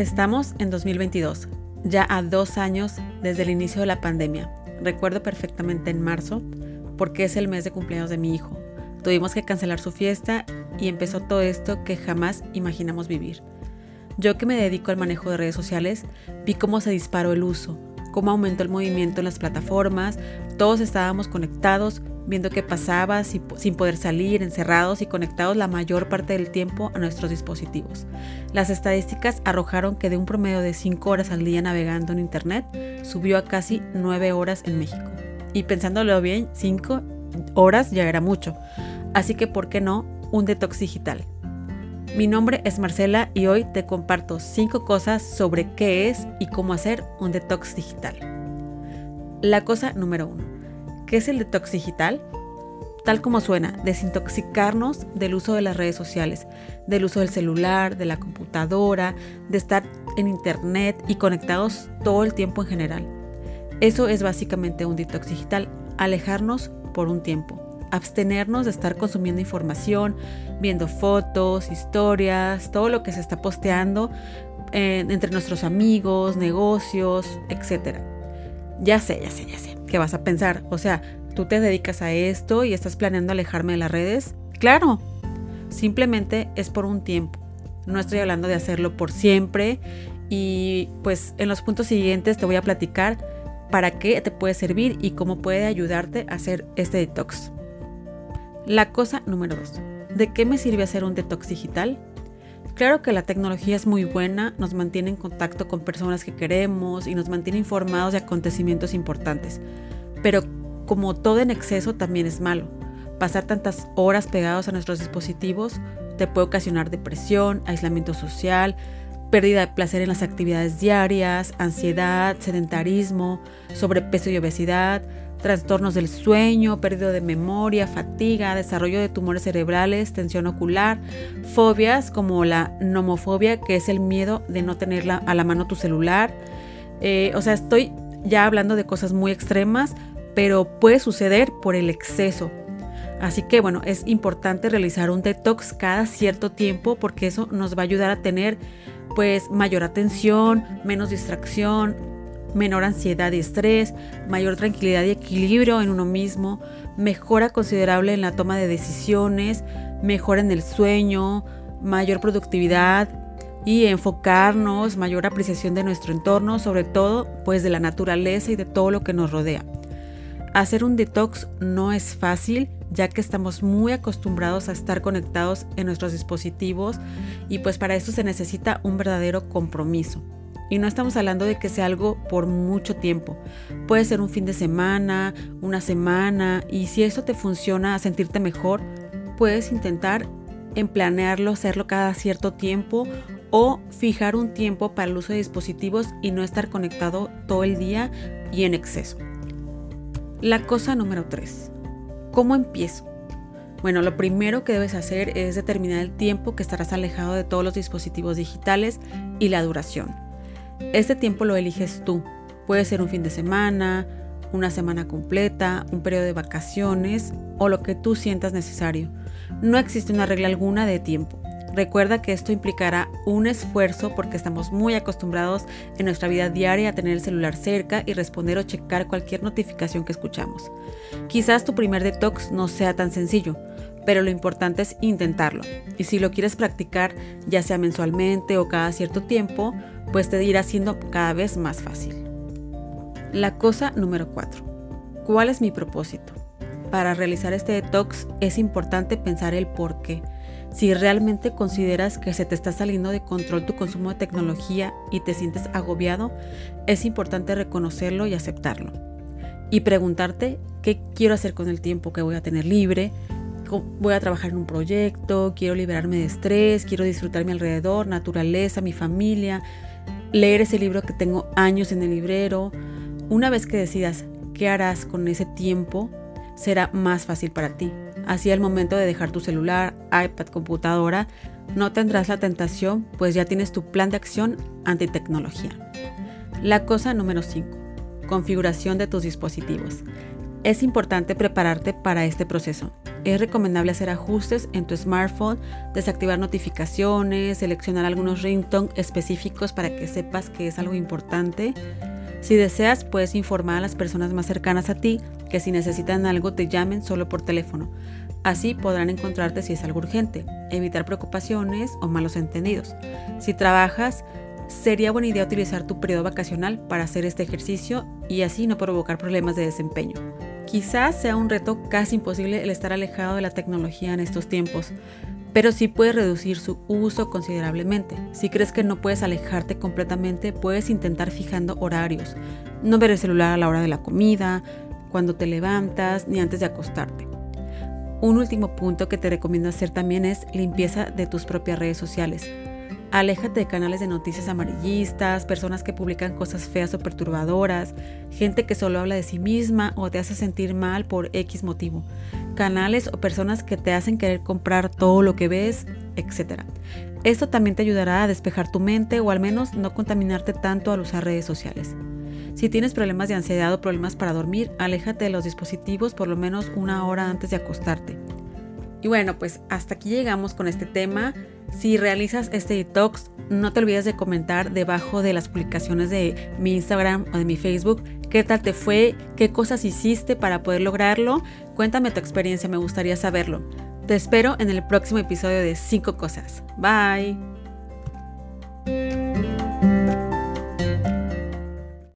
Estamos en 2022, ya a dos años desde el inicio de la pandemia. Recuerdo perfectamente en marzo, porque es el mes de cumpleaños de mi hijo. Tuvimos que cancelar su fiesta y empezó todo esto que jamás imaginamos vivir. Yo que me dedico al manejo de redes sociales, vi cómo se disparó el uso, cómo aumentó el movimiento en las plataformas, todos estábamos conectados, viendo qué pasaba sin poder salir, encerrados y conectados la mayor parte del tiempo a nuestros dispositivos. Las estadísticas arrojaron que de un promedio de 5 horas al día navegando en Internet, subió a casi 9 horas en México. Y pensándolo bien, 5 horas ya era mucho. Así que, ¿por qué no un detox digital? Mi nombre es Marcela y hoy te comparto 5 cosas sobre qué es y cómo hacer un detox digital. La cosa número 1. ¿Qué es el detox digital? Tal como suena, desintoxicarnos del uso de las redes sociales, del uso del celular, de la computadora, de estar en internet y conectados todo el tiempo en general. Eso es básicamente un detox digital, alejarnos por un tiempo abstenernos de estar consumiendo información, viendo fotos, historias, todo lo que se está posteando eh, entre nuestros amigos, negocios, etc. Ya sé, ya sé, ya sé. ¿Qué vas a pensar? O sea, ¿tú te dedicas a esto y estás planeando alejarme de las redes? Claro, simplemente es por un tiempo. No estoy hablando de hacerlo por siempre y pues en los puntos siguientes te voy a platicar para qué te puede servir y cómo puede ayudarte a hacer este detox. La cosa número dos. ¿De qué me sirve hacer un detox digital? Claro que la tecnología es muy buena, nos mantiene en contacto con personas que queremos y nos mantiene informados de acontecimientos importantes. Pero como todo en exceso también es malo. Pasar tantas horas pegados a nuestros dispositivos te puede ocasionar depresión, aislamiento social, pérdida de placer en las actividades diarias, ansiedad, sedentarismo, sobrepeso y obesidad, trastornos del sueño, pérdida de memoria, fatiga, desarrollo de tumores cerebrales, tensión ocular, fobias como la nomofobia, que es el miedo de no tener a la mano tu celular. Eh, o sea, estoy ya hablando de cosas muy extremas, pero puede suceder por el exceso. Así que bueno, es importante realizar un detox cada cierto tiempo porque eso nos va a ayudar a tener pues mayor atención, menos distracción, menor ansiedad y estrés, mayor tranquilidad y equilibrio en uno mismo, mejora considerable en la toma de decisiones, mejora en el sueño, mayor productividad y enfocarnos, mayor apreciación de nuestro entorno, sobre todo pues de la naturaleza y de todo lo que nos rodea. Hacer un detox no es fácil ya que estamos muy acostumbrados a estar conectados en nuestros dispositivos y pues para eso se necesita un verdadero compromiso. Y no estamos hablando de que sea algo por mucho tiempo. Puede ser un fin de semana, una semana, y si eso te funciona a sentirte mejor, puedes intentar en planearlo, hacerlo cada cierto tiempo o fijar un tiempo para el uso de dispositivos y no estar conectado todo el día y en exceso. La cosa número 3. ¿Cómo empiezo? Bueno, lo primero que debes hacer es determinar el tiempo que estarás alejado de todos los dispositivos digitales y la duración. Este tiempo lo eliges tú. Puede ser un fin de semana, una semana completa, un periodo de vacaciones o lo que tú sientas necesario. No existe una regla alguna de tiempo. Recuerda que esto implicará un esfuerzo porque estamos muy acostumbrados en nuestra vida diaria a tener el celular cerca y responder o checar cualquier notificación que escuchamos. Quizás tu primer detox no sea tan sencillo, pero lo importante es intentarlo. Y si lo quieres practicar, ya sea mensualmente o cada cierto tiempo, pues te irá siendo cada vez más fácil. La cosa número 4. ¿Cuál es mi propósito? Para realizar este detox es importante pensar el por qué. Si realmente consideras que se te está saliendo de control tu consumo de tecnología y te sientes agobiado, es importante reconocerlo y aceptarlo. Y preguntarte qué quiero hacer con el tiempo que voy a tener libre, voy a trabajar en un proyecto, quiero liberarme de estrés, quiero disfrutar mi alrededor, naturaleza, mi familia, leer ese libro que tengo años en el librero. Una vez que decidas qué harás con ese tiempo, será más fácil para ti. Así al momento de dejar tu celular, iPad, computadora, no tendrás la tentación, pues ya tienes tu plan de acción ante tecnología. La cosa número 5. Configuración de tus dispositivos. Es importante prepararte para este proceso. Es recomendable hacer ajustes en tu smartphone, desactivar notificaciones, seleccionar algunos ringtones específicos para que sepas que es algo importante. Si deseas, puedes informar a las personas más cercanas a ti que si necesitan algo te llamen solo por teléfono. Así podrán encontrarte si es algo urgente, evitar preocupaciones o malos entendidos. Si trabajas, sería buena idea utilizar tu periodo vacacional para hacer este ejercicio y así no provocar problemas de desempeño. Quizás sea un reto casi imposible el estar alejado de la tecnología en estos tiempos, pero sí puedes reducir su uso considerablemente. Si crees que no puedes alejarte completamente, puedes intentar fijando horarios. No ver el celular a la hora de la comida, cuando te levantas, ni antes de acostarte. Un último punto que te recomiendo hacer también es limpieza de tus propias redes sociales. Aléjate de canales de noticias amarillistas, personas que publican cosas feas o perturbadoras, gente que solo habla de sí misma o te hace sentir mal por X motivo, canales o personas que te hacen querer comprar todo lo que ves, etc. Esto también te ayudará a despejar tu mente o al menos no contaminarte tanto al usar redes sociales. Si tienes problemas de ansiedad o problemas para dormir, aléjate de los dispositivos por lo menos una hora antes de acostarte. Y bueno, pues hasta aquí llegamos con este tema. Si realizas este detox, no te olvides de comentar debajo de las publicaciones de mi Instagram o de mi Facebook qué tal te fue, qué cosas hiciste para poder lograrlo. Cuéntame tu experiencia, me gustaría saberlo. Te espero en el próximo episodio de 5 cosas. Bye.